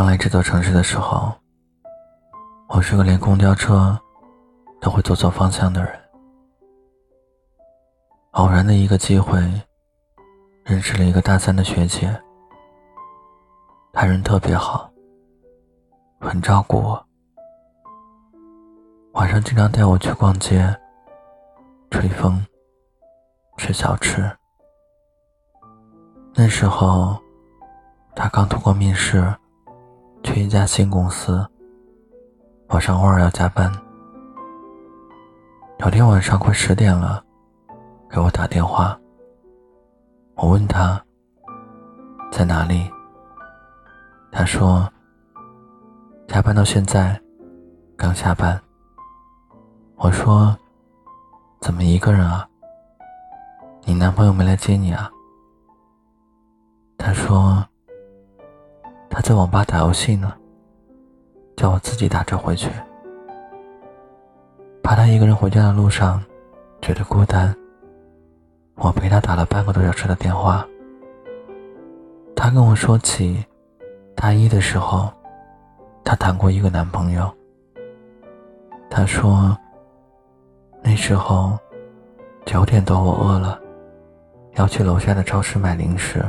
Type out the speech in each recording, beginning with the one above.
刚来这座城市的时候，我是个连公交车都会走错方向的人。偶然的一个机会，认识了一个大三的学姐，她人特别好，很照顾我，晚上经常带我去逛街、吹风、吃小吃。那时候，她刚通过面试。去一家新公司，晚上偶尔要加班。有天晚上快十点了，给我打电话。我问他在哪里，他说加班到现在，刚下班。我说怎么一个人啊？你男朋友没来接你啊？他说。他在网吧打游戏呢，叫我自己打车回去。怕他一个人回家的路上觉得孤单，我陪他打了半个多小时的电话。他跟我说起大一的时候，他谈过一个男朋友。他说那时候九点多我饿了，要去楼下的超市买零食。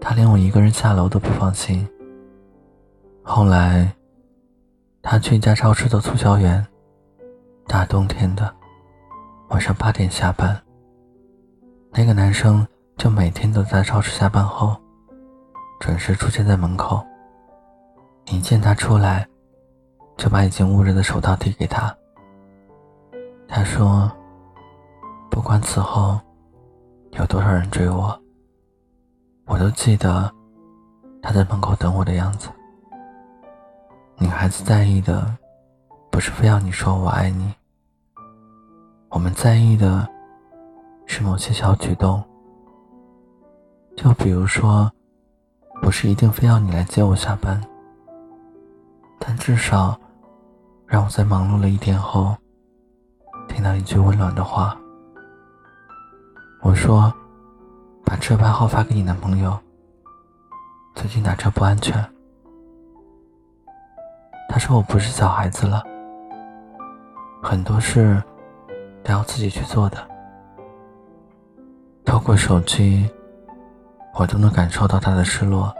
他连我一个人下楼都不放心。后来，他去一家超市做促销员，大冬天的，晚上八点下班。那个男生就每天都在超市下班后，准时出现在门口。一见他出来，就把已经捂热的手套递给他。他说：“不管此后有多少人追我。”我都记得他在门口等我的样子。女孩子在意的不是非要你说我爱你，我们在意的是某些小举动。就比如说，不是一定非要你来接我下班，但至少让我在忙碌了一天后听到一句温暖的话。我说。把车牌号发给你男朋友。最近打车不安全。他说我不是小孩子了，很多事都要自己去做的。透过手机，我都能感受到他的失落。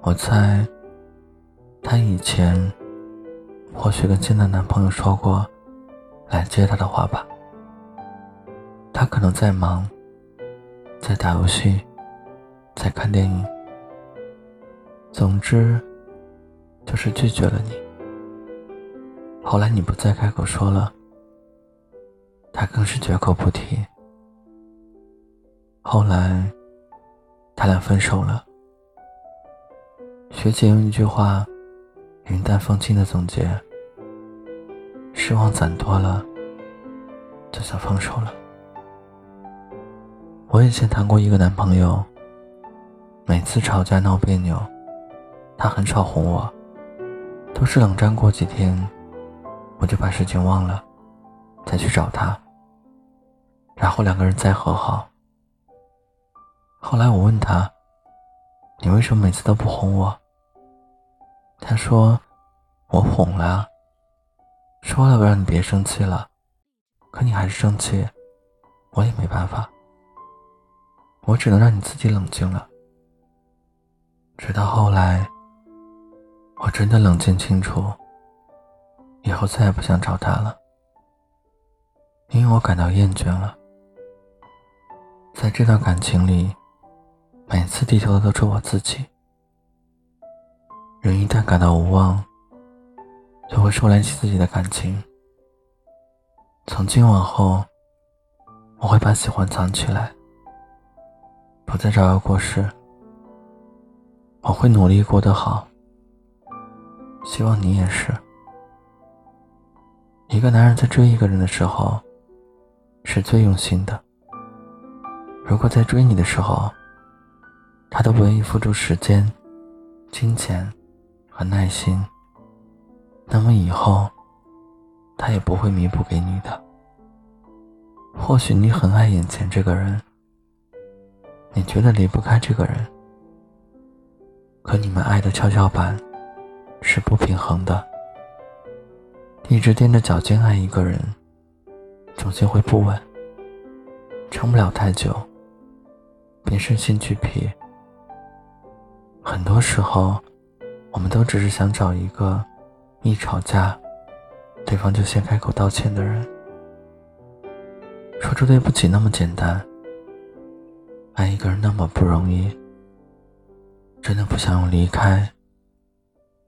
我猜，他以前或许跟现在男朋友说过来接他的话吧。他可能在忙。在打游戏，在看电影，总之就是拒绝了你。后来你不再开口说了，他更是绝口不提。后来他俩分手了，学姐用一句话云淡风轻的总结：失望攒多了，就想放手了。我以前谈过一个男朋友，每次吵架闹别扭，他很少哄我，都是冷战过几天，我就把事情忘了，再去找他，然后两个人再和好。后来我问他：“你为什么每次都不哄我？”他说：“我哄了，说了让你别生气了，可你还是生气，我也没办法。”我只能让你自己冷静了。直到后来，我真的冷静清楚，以后再也不想找他了，因为我感到厌倦了。在这段感情里，每次低头的都是我自己。人一旦感到无望，就会收敛起自己的感情。从今往后，我会把喜欢藏起来。不再招摇过市，我会努力过得好。希望你也是。一个男人在追一个人的时候，是最用心的。如果在追你的时候，他都不愿意付出时间、金钱和耐心，那么以后他也不会弥补给你的。或许你很爱眼前这个人。你觉得离不开这个人，可你们爱的跷跷板是不平衡的，一直踮着脚尖爱一个人，重心会不稳，撑不了太久，便身心俱疲。很多时候，我们都只是想找一个一吵架，对方就先开口道歉的人。说出对不起那么简单，爱一个人那么不容易，真的不想用离开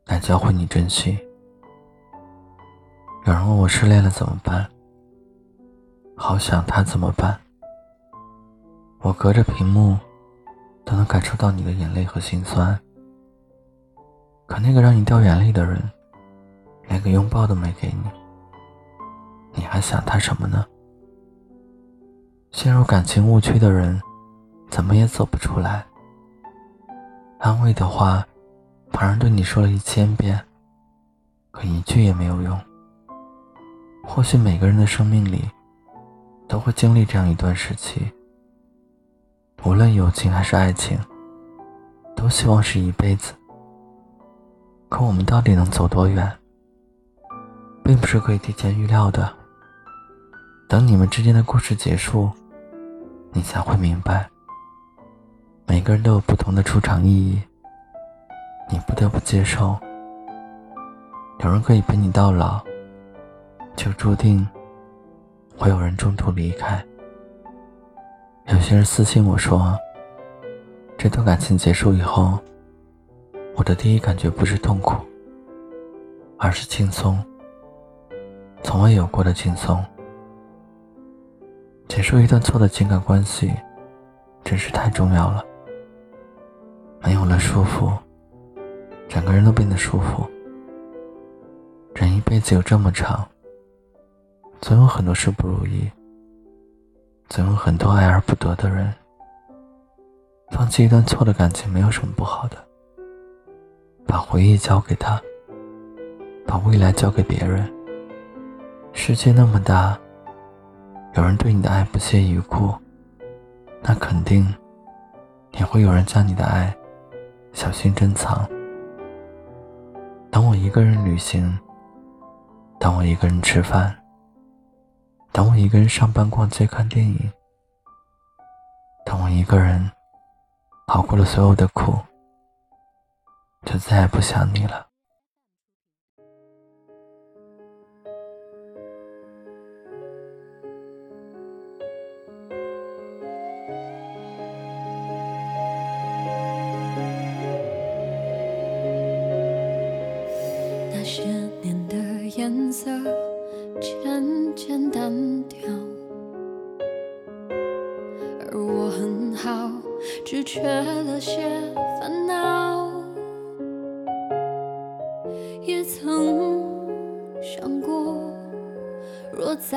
来教会你珍惜。有人问我失恋了怎么办，好想他怎么办？我隔着屏幕都能感受到你的眼泪和心酸，可那个让你掉眼泪的人，连个拥抱都没给你，你还想他什么呢？陷入感情误区的人，怎么也走不出来。安慰的话，旁人对你说了一千遍，可一句也没有用。或许每个人的生命里，都会经历这样一段时期。无论友情还是爱情，都希望是一辈子。可我们到底能走多远，并不是可以提前预料的。等你们之间的故事结束，你才会明白，每个人都有不同的出场意义。你不得不接受，有人可以陪你到老，就注定会有人中途离开。有些人私信我说，这段感情结束以后，我的第一感觉不是痛苦，而是轻松，从未有过的轻松。结束一段错的情感关系，真是太重要了。没有了束缚，整个人都变得舒服。人一辈子有这么长，总有很多事不如意，总有很多爱而不得的人。放弃一段错的感情没有什么不好的，把回忆交给他，把未来交给别人。世界那么大。有人对你的爱不屑一顾，那肯定也会有人将你的爱小心珍藏。当我一个人旅行，当我一个人吃饭，当我一个人上班、逛街、看电影，当我一个人熬过了所有的苦，就再也不想你了。色渐渐淡掉，而我很好，只缺了些烦恼。也曾想过，若在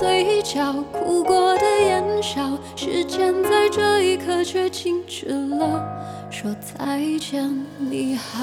嘴角，哭过的眼梢，时间在这一刻却静止了。说再见，你好。